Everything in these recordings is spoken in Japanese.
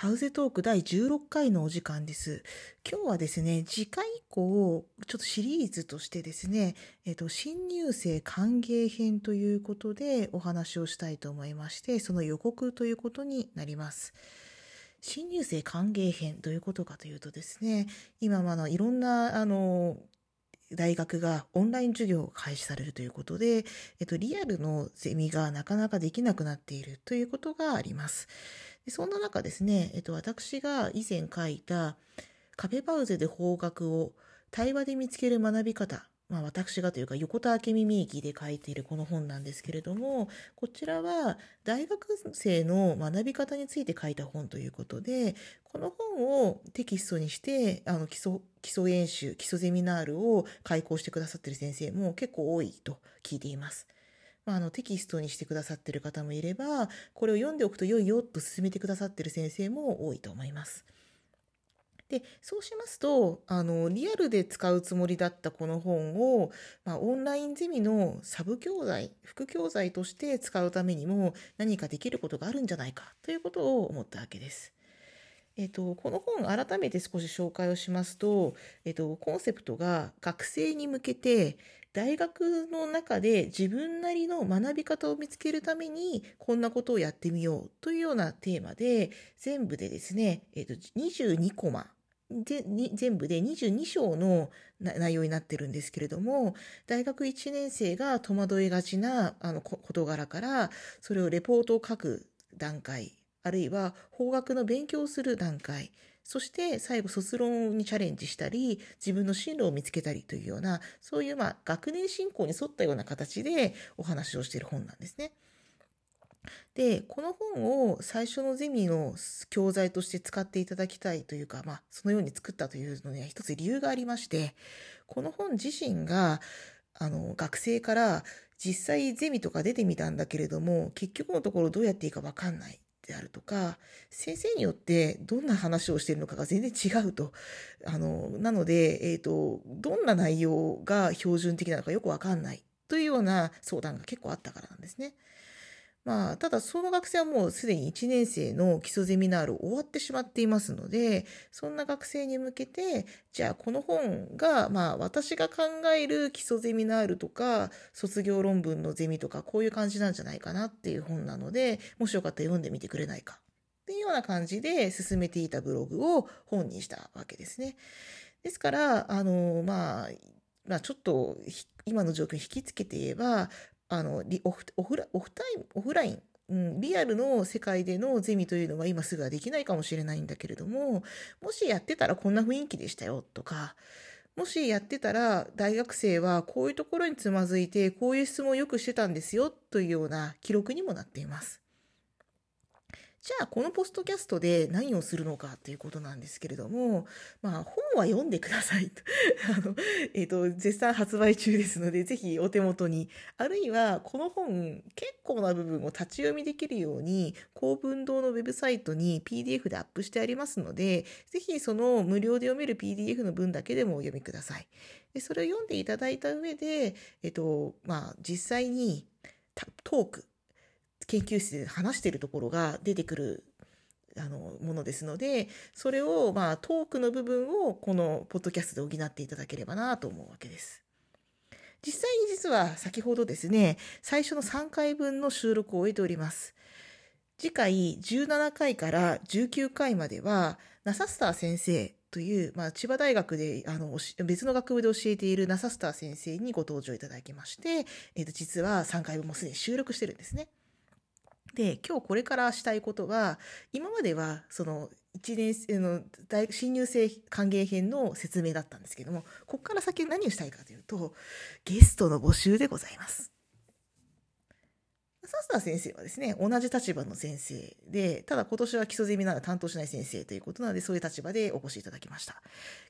パウゼトーク第16回のお時間です。今日はですね、次回以降、ちょっとシリーズとしてですね、えっと、新入生歓迎編ということでお話をしたいと思いまして、その予告ということになります。新入生歓迎編どういうことかというとですね、今あのいろんな、あの、大学がオンライン授業を開始されるということで、えっと、リアルのゼミがなかなかできなくなっているということがあります。でそんな中ですね、えっと、私が以前書いたカフェパウゼで方角を対話で見つける学び方、まあ私がというか横田明美名義で書いているこの本なんですけれども、こちらは大学生の学び方について書いた本ということで、この本をテキストにして、あの基礎、基礎演習、基礎ゼミナールを開講してくださっている先生も結構多いと聞いています。まあ、あのテキストにしてくださっている方もいれば、これを読んでおくと良いよと勧めてくださっている先生も多いと思います。で、そうしますと、あの、リアルで使うつもりだったこの本を、まあ、オンラインゼミのサブ教材、副教材として使うためにも何かできることがあるんじゃないかということを思ったわけです。えっと、この本改めて少し紹介をしますと、えっと、コンセプトが学生に向けて大学の中で自分なりの学び方を見つけるためにこんなことをやってみようというようなテーマで全部でですね、えっと、22コマでに全部で22章の内容になってるんですけれども大学1年生が戸惑いがちなあの事柄からそれをレポートを書く段階あるいは法学の勉強をする段階そして最後卒論にチャレンジしたり自分の進路を見つけたりというようなそういうまあ学年進行に沿ったような形でお話をしている本なんですね。で、この本を最初のゼミの教材として使っていただきたいというか、まあ、そのように作ったというのには一つ理由がありまして、この本自身が、あの、学生から実際ゼミとか出てみたんだけれども、結局のところどうやっていいかわかんない。であるとか、先生によってどんな話をしているのかが全然違うと。あの、なので、え、ー、と、どんな内容が標準的なのかよくわかんないというような相談が結構あったからなんですね。まあ、ただその学生はもうすでに1年生の基礎ゼミナール終わってしまっていますので、そんな学生に向けて、じゃあこの本が、まあ私が考える基礎ゼミナールとか、卒業論文のゼミとか、こういう感じなんじゃないかなっていう本なので、もしよかったら読んでみてくれないか。っていうような感じで進めていたブログを本にしたわけですね。ですから、あの、まあ、まあちょっと今の状況に引きつけて言えば、あのオフオフラオフタイムオフライン、うん、リアルの世界でのゼミというのは今すぐはできないかもしれないんだけれどももしやってたらこんな雰囲気でしたよとかもしやってたら大学生はこういうところにつまずいてこういう質問をよくしてたんですよというような記録にもなっています。じゃあ、このポストキャストで何をするのかということなんですけれども、まあ、本は読んでください。あの、えっ、ー、と、絶賛発売中ですので、ぜひお手元に。あるいは、この本、結構な部分を立ち読みできるように、公文堂のウェブサイトに PDF でアップしてありますので、ぜひその無料で読める PDF の文だけでもお読みください。でそれを読んでいただいた上で、えっ、ー、と、まあ、実際にトーク、研究室で話しているところが出てくるあのものですので、それをまあトークの部分をこのポッドキャストで補っていただければなと思うわけです。実際に実は先ほどですね、最初の3回分の収録を終えております。次回17回から19回までは、ナサスター先生という、まあ、千葉大学であの別の学部で教えているナサスター先生にご登場いただきまして、えー、と実は3回分もすでに収録してるんですね。で、今日これからしたいことは、今までは、その、一年生の大新入生歓迎編の説明だったんですけども、ここから先何をしたいかというと、ゲストの募集でございます。サスター先生はですね、同じ立場の先生で、ただ今年は基礎ゼミなら担当しない先生ということなので、そういう立場でお越しいただきました。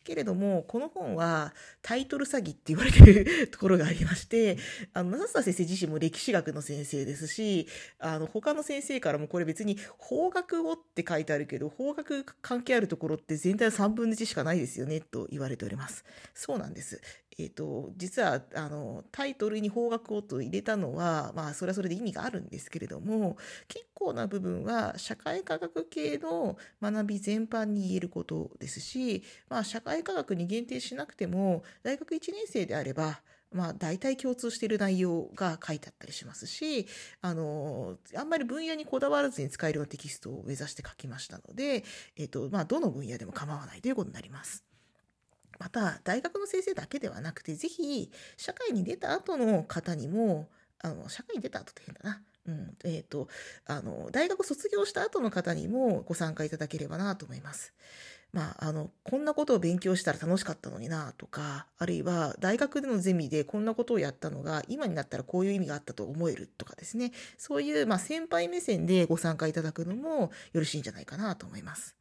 けれども、この本はタイトル詐欺って言われてる ところがありまして、あの、サスター先生自身も歴史学の先生ですし、あの、他の先生からもこれ別に法学をって書いてあるけど、法学関係あるところって全体の3分の1しかないですよね、と言われております。そうなんです。えっ、と、実は、あの、タイトルに法学をと入れたのは、まあ、それはそれで意味があるんですけれども、結構な部分は、社会科学系の学び全般に言えることですし、まあ、社会科学に限定しなくても、大学1年生であれば、まあ、大体共通している内容が書いてあったりしますし、あの、あんまり分野にこだわらずに使えるようなテキストを目指して書きましたので、えっ、と、まあ、どの分野でも構わないということになります。また、大学の先生だけではなくて、ぜひ、社会に出た後の方にも、あの、社会に出た後って変だな。うん、えっ、ー、と、あの、大学卒業した後の方にもご参加いただければなと思います。まあ、あの、こんなことを勉強したら楽しかったのになとか、あるいは大学でのゼミでこんなことをやったのが今になったらこういう意味があったと思えるとかですね。そういう、まあ、先輩目線でご参加いただくのもよろしいんじゃないかなと思います。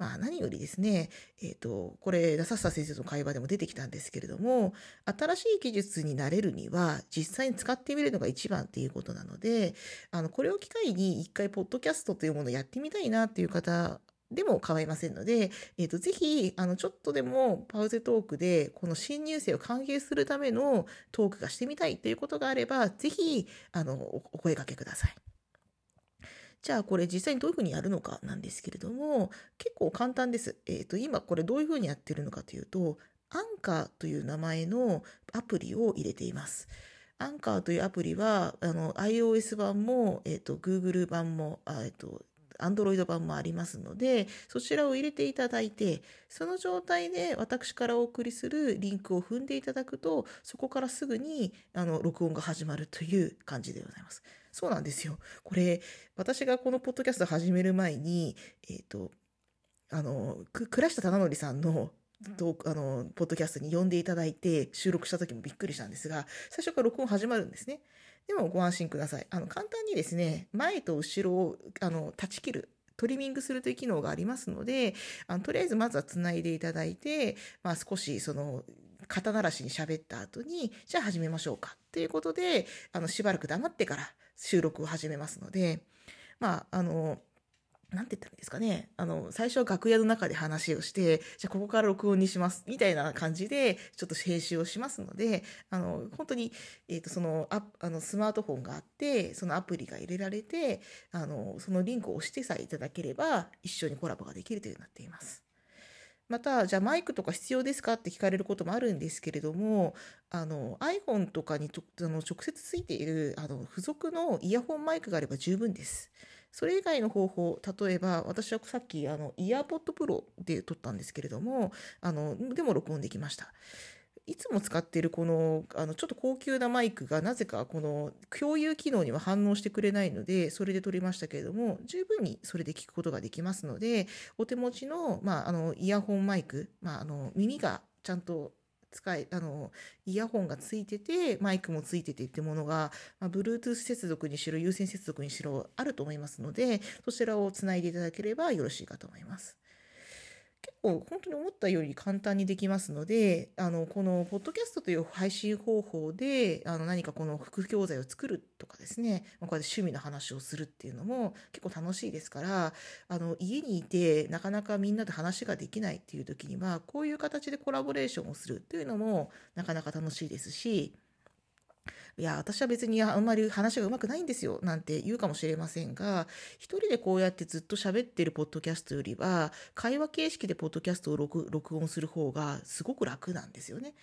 まあ何よりですね、えっ、ー、と、これ、ダサッサ先生の会話でも出てきたんですけれども、新しい技術になれるには、実際に使ってみるのが一番っていうことなので、あの、これを機会に一回、ポッドキャストというものをやってみたいなっていう方でも構いませんので、えっ、ー、と、ぜひ、あの、ちょっとでもパウゼトークで、この新入生を歓迎するためのトークがしてみたいということがあれば、ぜひ、あの、お声掛けください。じゃあこれ実際にどういうふうにやるのかなんですけれども、結構簡単です。えっ、ー、と、今これどういうふうにやってるのかというと、アンカーという名前のアプリを入れています。アンカーというアプリは、あの、iOS 版も、えっ、ー、と、Google 版も、えっ、ー、と、Android 版もありますので、そちらを入れていただいて、その状態で私からお送りするリンクを踏んでいただくと、そこからすぐに、あの、録音が始まるという感じでございます。そうなんですよ。これ、私がこのポッドキャスト始める前に、えっ、ー、と、あの、倉下忠則さんのと、あの、ポッドキャストに呼んでいただいて収録した時もびっくりしたんですが、最初から録音始まるんですね。でもご安心ください。あの、簡単にですね、前と後ろを、あの、断ち切る。トリミングするという機能がありますので、あのとりあえずまずは繋いでいただいて、まあ少しその、肩慣らしに喋った後に、じゃあ始めましょうか。ということで、あの、しばらく黙ってから収録を始めますので、まあ、あの、なんて言ったらいいですかね。あの、最初は楽屋の中で話をして、じゃあここから録音にします。みたいな感じで、ちょっと編集をしますので、あの、本当に、えっ、ー、と、その、ああの、スマートフォンがあって、そのアプリが入れられて、あの、そのリンクを押してさえいただければ、一緒にコラボができるというようになっています。また、じゃあマイクとか必要ですか？って聞かれることもあるんですけれども、あの、iPhone とかにとあの直接ついている、あの、付属のイヤホンマイクがあれば十分です。それ以外の方法、例えば、私はさっき、あの、イヤーポッドプロで撮ったんですけれども、あの、でも録音できました。いつも使っているこの、あの、ちょっと高級なマイクがなぜかこの共有機能には反応してくれないので、それで撮りましたけれども、十分にそれで聞くことができますので、お手持ちの、まあ、あの、イヤホンマイク、まあ、あの、耳がちゃんと使い、あの、イヤホンがついてて、マイクもついててってものが、まあ、Bluetooth 接続にしろ、有線接続にしろ、あると思いますので、そちらをつないでいただければよろしいかと思います。結構本当に思ったより簡単にできますので、あの、このポッドキャストという配信方法で、あの、何かこの副教材を作るとかですね、まあ、こうやって趣味の話をするっていうのも結構楽しいですから、あの、家にいてなかなかみんなで話ができないっていう時には、こういう形でコラボレーションをするっていうのもなかなか楽しいですし、いや、私は別にあんまり話がうまくないんですよ、なんて言うかもしれませんが、一人でこうやってずっと喋ってるポッドキャストよりは、会話形式でポッドキャストを録音する方がすごく楽なんですよね。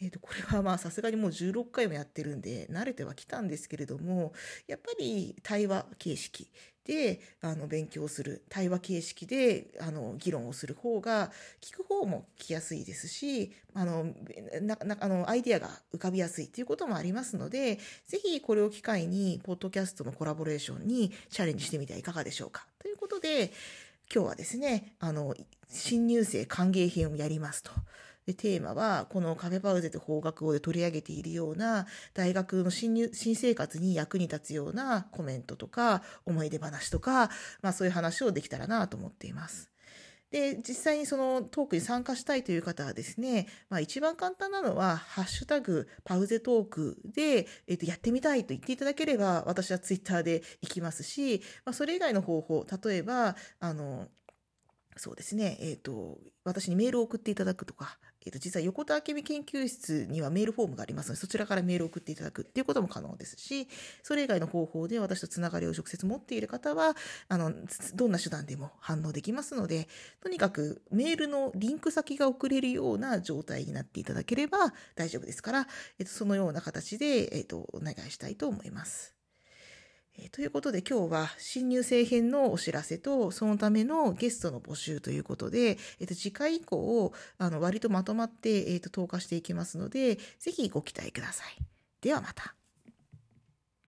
えっ、ー、と、これはまあさすがにもう16回もやってるんで、慣れてはきたんですけれども、やっぱり対話形式で、あの、勉強する、対話形式で、あの、議論をする方が、聞く方も聞きやすいですし、あの、な、な、あの、アイディアが浮かびやすいということもありますので、ぜひこれを機会に、ポッドキャストのコラボレーションにチャレンジしてみてはいかがでしょうか。ということで、今日はですね、あの、新入生歓迎編をやりますと。で、テーマは、このカフェパウゼと法学語で取り上げているような、大学の新入、新生活に役に立つようなコメントとか、思い出話とか、まあそういう話をできたらなと思っています。で、実際にそのトークに参加したいという方はですね、まあ一番簡単なのは、ハッシュタグ、パウゼトークで、えっ、と、やってみたいと言っていただければ、私はツイッターで行きますし、まあそれ以外の方法、例えば、あの、そうですね、えっ、と、私にメールを送っていただくとか、えっと、実は横田明美研究室にはメールフォームがありますので、そちらからメールを送っていただくっていうことも可能ですし、それ以外の方法で私とつながりを直接持っている方は、あの、どんな手段でも反応できますので、とにかくメールのリンク先が送れるような状態になっていただければ大丈夫ですから、えっと、そのような形で、えっと、お願いしたいと思います。えということで今日は新入生編のお知らせとそのためのゲストの募集ということで、えっと、次回以降あの割とまとまって、えっと、投下していきますのでぜひご期待ください。ではまた。